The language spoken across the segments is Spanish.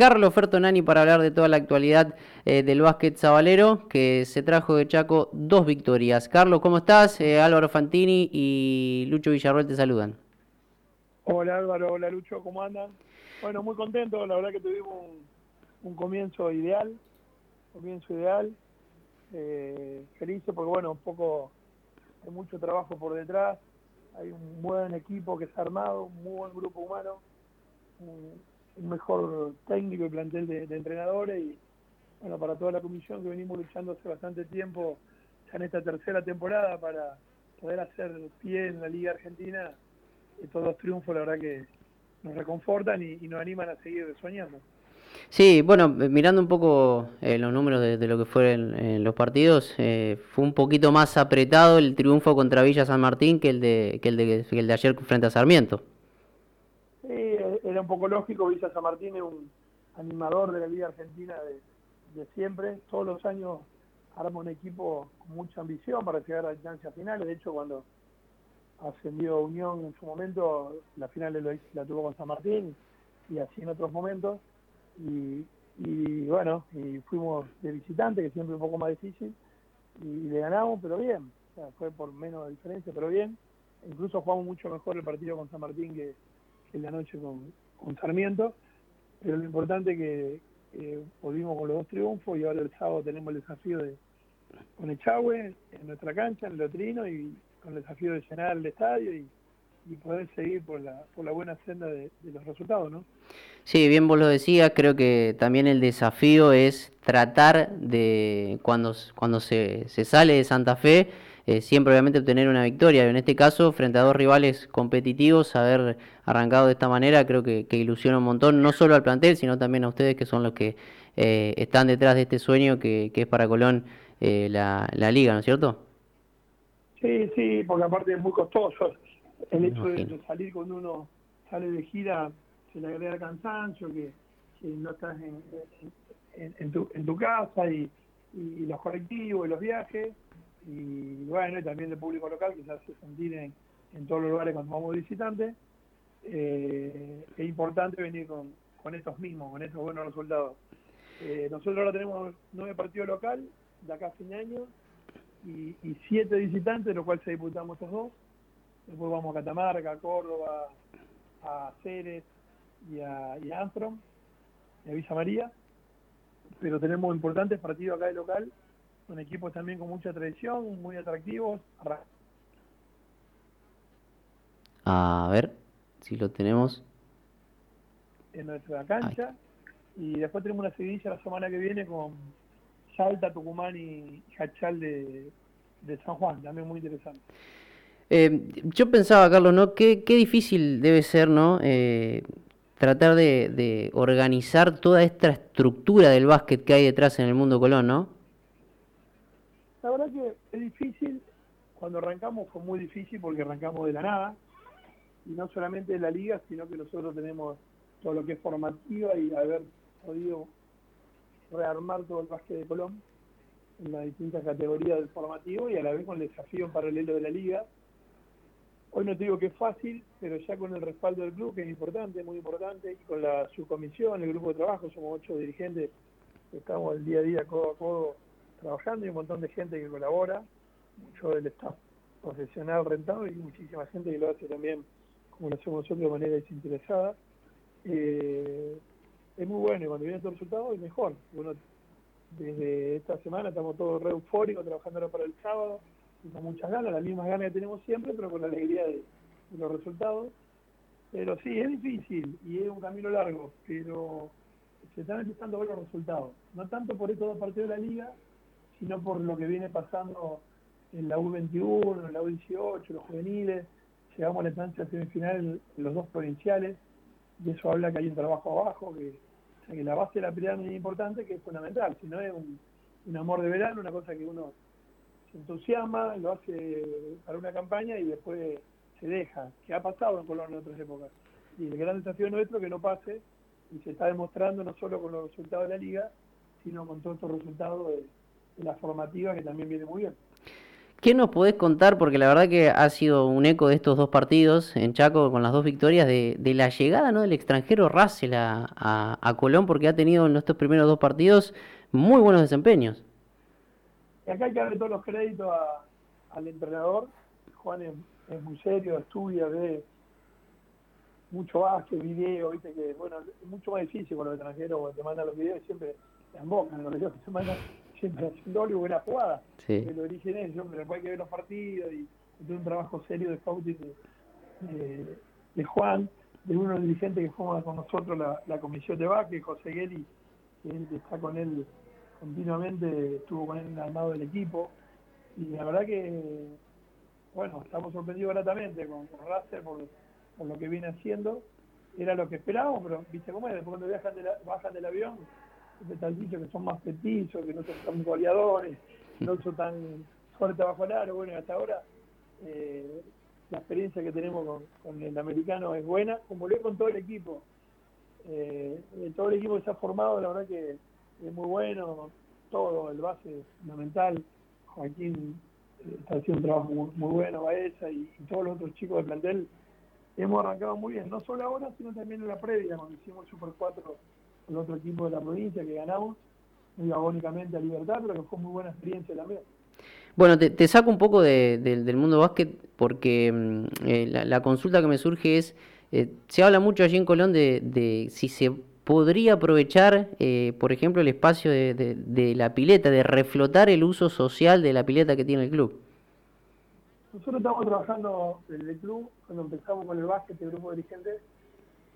Carlos Fertonani para hablar de toda la actualidad eh, del básquet sabalero, que se trajo de Chaco dos victorias. Carlos, ¿cómo estás? Eh, Álvaro Fantini y Lucho Villarroel te saludan. Hola Álvaro, hola Lucho, ¿cómo andan? Bueno, muy contento, la verdad que tuvimos un, comienzo ideal, comienzo ideal, eh, feliz porque bueno, un poco hay mucho trabajo por detrás, hay un buen equipo que se ha armado, un muy buen grupo humano, mejor técnico y plantel de, entrenadores y bueno, para toda la comisión que venimos luchando hace bastante tiempo, ya en esta tercera temporada para poder hacer pie en la Liga Argentina, estos dos triunfos la verdad que nos reconfortan y, nos animan a seguir soñando. Sí, bueno, mirando un poco eh, los números de, lo que fueron en los partidos, eh, fue un poquito más apretado el triunfo contra Villa San Martín que el de, que el de, el de ayer frente a Sarmiento. Sí, era un poco lógico, Villa San Martín es un animador de la Liga Argentina de, siempre, todos los años arma un equipo con mucha ambición para llegar a instancias finales, de hecho cuando ascendió Unión en su momento, la final la tuvo con San Martín y así en otros momentos, y, bueno, y fuimos de visitante, que siempre es un poco más difícil, y le ganamos, pero bien, fue por menos diferencia, pero bien. Incluso jugamos mucho mejor el partido con San Martín que, en la noche con, con, Sarmiento, pero lo importante es que volvimos con los dos triunfos y ahora el sábado tenemos el desafío de con Echagüe en nuestra cancha, en el Lotrino, y con el desafío de llenar el estadio y y poder seguir por la, por la buena senda de, los resultados, ¿no? Sí, bien vos lo decías, creo que también el desafío es tratar de, cuando, cuando se, se sale de Santa Fe, eh, siempre obviamente obtener una victoria. En este caso, frente a dos rivales competitivos, haber arrancado de esta manera creo que, ilusiona un montón, no solo al plantel, sino también a ustedes que son los que eh, están detrás de este sueño que, que es para Colón eh, la, la liga, ¿no es cierto? Sí, sí, porque aparte es muy costoso el hecho de, salir cuando uno sale de gira se le agrega cansancio, que, no estás en, tu, casa y, los colectivos y los viajes, y bueno, y también el público local que se hace en, todos los lugares cuando vamos visitantes. Eh, es importante venir con, estos mismos, con estos buenos resultados. Eh, nosotros ahora tenemos nueve partidos local de acá a fin de año y, siete visitantes, lo cual se disputamos estos dos después vamos a Catamarca, a Córdoba, a Ceres y a, y y a Villa María, pero tenemos importantes partidos acá de local, con equipos también con mucha tradición, muy atractivos. A ver si lo tenemos. En nuestra cancha. Y después tenemos una seguidilla la semana que viene con Salta, Tucumán y Hachal de, de San Juan, también muy interesante. Eh, yo pensaba, Carlos, ¿no? Qué, qué difícil debe ser, ¿no? Eh, tratar de, organizar toda esta estructura del básquet que hay detrás en el mundo Colón, ¿no? La verdad que es difícil. Cuando arrancamos fue muy difícil porque arrancamos de la nada. Y no solamente de la liga, sino que nosotros tenemos todo lo que es formativa y haber podido rearmar todo el básquet de Colón en las distintas categorías del formativo y a la vez con el desafío en paralelo de la liga Hoy no te digo que es fácil, pero ya con el respaldo del club, que es importante, muy importante, y con la subcomisión, el grupo de trabajo, somos ocho dirigentes, estamos el día a día codo a codo trabajando y un montón de gente que colabora, mucho del staff profesional rentado y muchísima gente que lo hace también, como lo hacemos nosotros, de manera desinteresada. Eh, es muy bueno y cuando viene estos resultados es mejor. Bueno, desde esta semana estamos todos re eufóricos trabajando ahora para el sábado con muchas ganas, las mismas ganas que tenemos siempre, pero con la alegría de, los resultados. Pero sí, es difícil y es un camino largo, pero se están empezando a ver los resultados. No tanto por estos dos partidos de la liga, sino por lo que viene pasando en la U21, en la U18, los juveniles. Llegamos a la instancia semifinal en los dos provinciales y eso habla que hay un trabajo abajo, que, que la base de la pirámide es importante, que es fundamental. Si no es un amor de verano, una cosa que uno se entusiasma, lo hace para una campaña y después se deja, que ha pasado en Colón en otras épocas. Y el gran desafío nuestro es que no pase y se está demostrando no solo con los resultados de la liga, sino con todos estos resultados de, la formativa que también viene muy bien. ¿Qué nos podés contar? Porque la verdad que ha sido un eco de estos dos partidos en Chaco con las dos victorias de, la llegada ¿no? del extranjero Russell a, Colón, porque ha tenido en estos primeros dos partidos muy buenos desempeños. acá hay que darle todos los créditos al entrenador. Juan es, muy serio, estudia, ve mucho básquet, video, viste que, bueno, es mucho más difícil con los extranjeros, porque te mandan los videos y siempre te embocan los videos que se mandan siempre haciendo algo buena jugada. Sí. Que lo dirigen ellos, pero después hay que ver los partidos y, y un trabajo serio de scouting de, Juan, de uno de los dirigentes que forma con nosotros la, comisión de básquet, José Gueli, que está con él continuamente, estuvo con él en el armado del equipo. Y la verdad que, bueno, estamos sorprendidos gratamente con, con por, por lo que viene haciendo. Era lo que esperábamos, pero viste cómo es, después cuando viajan de bajan del avión, te dicho que son más petizos, que no son tan goleadores, no son tan fuertes bajo el aro. Bueno, hasta ahora eh, la experiencia que tenemos con, el americano es buena, como lo con todo el equipo. Eh, todo el equipo que se ha formado, la verdad que es muy bueno, todo, el base fundamental. Joaquín eh, está haciendo un trabajo muy, bueno, Baeza y, y, todos los otros chicos del plantel. Hemos arrancado muy bien, no solo ahora, sino también en la previa, cuando hicimos el Super 4 el otro equipo de la provincia que ganamos, muy agónicamente a Libertad, pero que fue muy buena experiencia también. Bueno, te, saco un poco del mundo básquet porque mm, eh, la, consulta que me surge es, eh, se habla mucho allí en Colón de, si se podría aprovechar, eh, por ejemplo, el espacio de, la pileta, de reflotar el uso social de la pileta que tiene el club. Nosotros estamos trabajando en el club, cuando empezamos con el básquet, el grupo de dirigentes,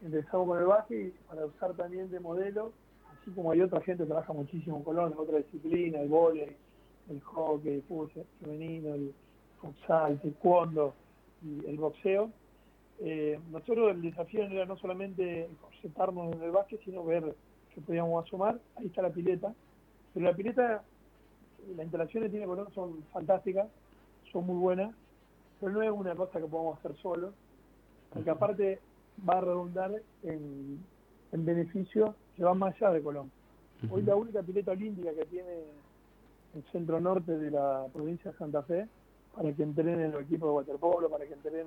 empezamos con el básquet para usar también de modelo, así como hay otra gente que trabaja muchísimo en Colón, en otra disciplina, el vóley, el hockey, el fútbol femenino, el futsal, el taekwondo y el boxeo. Eh, nosotros el desafío era no solamente sentarnos en el básquet, sino ver qué podíamos asomar. Ahí está la pileta. Pero la pileta, las instalaciones que tiene Colón son fantásticas, son muy buenas, pero no es una cosa que podamos hacer solo, porque aparte va a redundar en, en beneficio que va más allá de Colón. Hoy la única pileta olímpica que tiene el centro norte de la provincia de Santa Fe para que entrenen los equipos de waterpolo, para que entrenen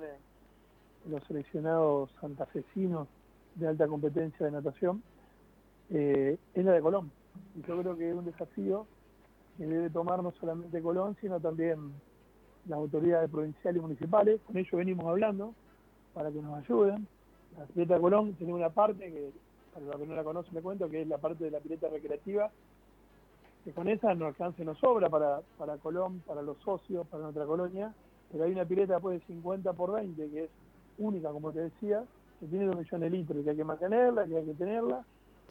los seleccionados santafesinos de alta competencia de natación, eh, es la de Colón. Y yo creo que es un desafío que debe tomar no solamente Colón, sino también las autoridades provinciales y municipales. Con ellos venimos hablando para que nos ayuden. La pileta de Colón tiene una parte que, para los que no la conocen, le cuento, que es la parte de la pileta recreativa, que con esa no alcanza y no sobra para, para Colón, para los socios, para nuestra colonia, pero hay una pileta después de 50 por 20, que es única, como te decía, que tiene 2 millones de litros, que hay que mantenerla, que hay que tenerla,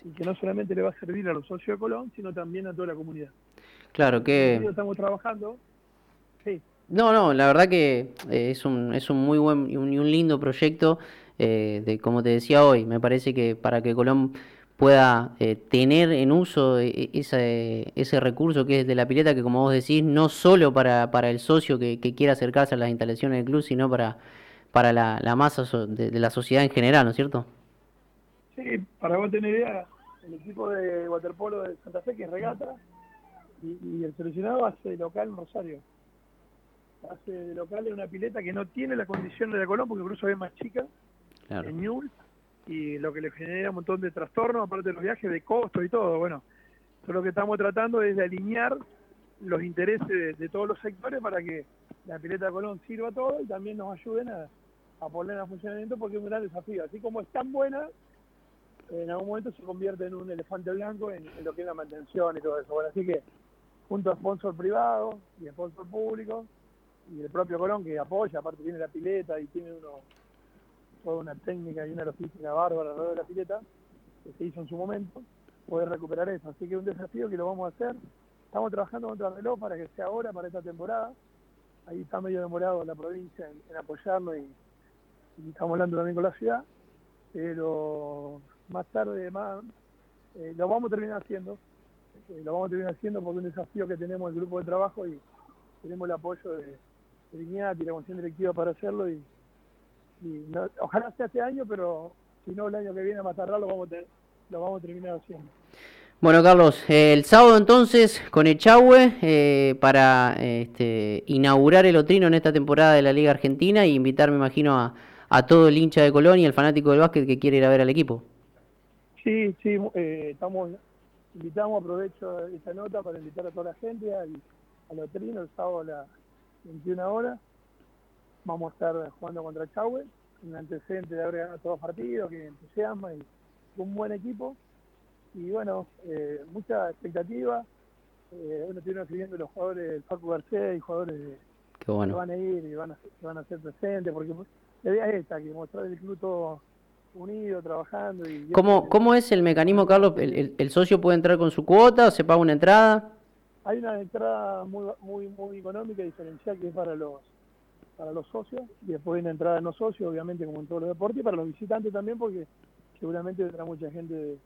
y que no solamente le va a servir a los socios de Colón, sino también a toda la comunidad. Claro que... Estamos trabajando, sí. No, no, la verdad que eh, es un, es un muy buen y un, un lindo proyecto eh, de, como te decía hoy, me parece que para que Colón pueda eh, tener en uso e, e, ese, ese recurso que es de la pileta, que como vos decís, no solo para, para el socio que, quiera acercarse a las instalaciones del club, sino para, para la, la masa de, la sociedad en general, ¿no es cierto? Sí, para vos tener idea, el equipo de waterpolo de Santa Fe, que regata, y, el seleccionado hace local Rosario. Hace de local en una pileta que no tiene la condición de la Colón, porque incluso es más chica, en Newell y lo que le genera un montón de trastornos, aparte de los viajes, de costo y todo. Bueno, lo que estamos tratando es de alinear los intereses de, todos los sectores para que la pileta de Colón sirva a todo y también nos ayuden a, a ponerla en funcionamiento porque es un gran desafío. Así como es tan buena, en algún momento se convierte en un elefante blanco en, lo que es la mantención y todo eso. Bueno, así que junto a sponsor privado y sponsor público y el propio Colón que apoya, aparte tiene la pileta y tiene uno toda una técnica y una logística bárbara alrededor de la pileta, que se hizo en su momento, poder recuperar eso. Así que es un desafío que lo vamos a hacer. Estamos trabajando contra el reloj para que sea ahora, para esta temporada. Ahí está medio demorado la provincia en, apoyarlo y, estamos hablando también con la ciudad. Pero más tarde, más, eh, lo vamos a terminar haciendo. Eh, lo vamos a terminar haciendo porque es un desafío que tenemos el grupo de trabajo y tenemos el apoyo de, de y la comisión directiva para hacerlo y ojalá sea este año, pero si no el año que viene más tarde lo vamos a, lo vamos a terminar haciendo. Bueno, Carlos, eh, el sábado entonces con Echagüe eh, para este, inaugurar el Otrino en esta temporada de la Liga Argentina y invitar, me imagino, a, a todo el hincha de Colón y el fanático del básquet que quiere ir a ver al equipo. Sí, sí, eh, estamos, invitamos, aprovecho esta nota para invitar a toda la gente al, al Otrino el sábado a las 21 horas. Vamos a estar jugando contra Echagüe, un antecedente de haber ganado todos los partidos, que entusiasma y un buen equipo y bueno, eh, mucha expectativa. Eh, uno tiene escribiendo los jugadores del Facu García y jugadores que van a ir y van a, van a ser presentes, porque la idea es esta, que mostrar el club todo unido, trabajando. Y ¿Cómo, ¿Cómo es el mecanismo, Carlos? ¿El, el, socio puede entrar con su cuota o se paga una entrada? Hay una entrada muy muy muy económica diferencial que es para los para los socios y después una entrada no socios, obviamente como en todos los deportes, y para los visitantes también porque seguramente vendrá mucha gente de,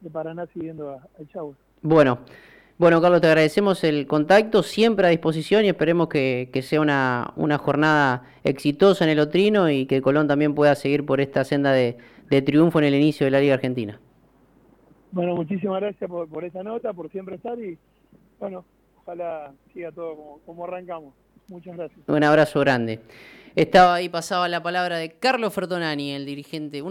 de Paraná siguiendo a, a Bueno, bueno, Carlos, te agradecemos el contacto, siempre a disposición y esperemos que, sea una, una, jornada exitosa en el Otrino y que Colón también pueda seguir por esta senda de, triunfo en el inicio de la Liga Argentina. Bueno, muchísimas gracias por, por esa nota, por siempre estar y bueno, ojalá siga todo como, como arrancamos. Muchas gracias. Un abrazo grande. Estaba ahí, pasaba la palabra de Carlos Fertonani, el dirigente, uno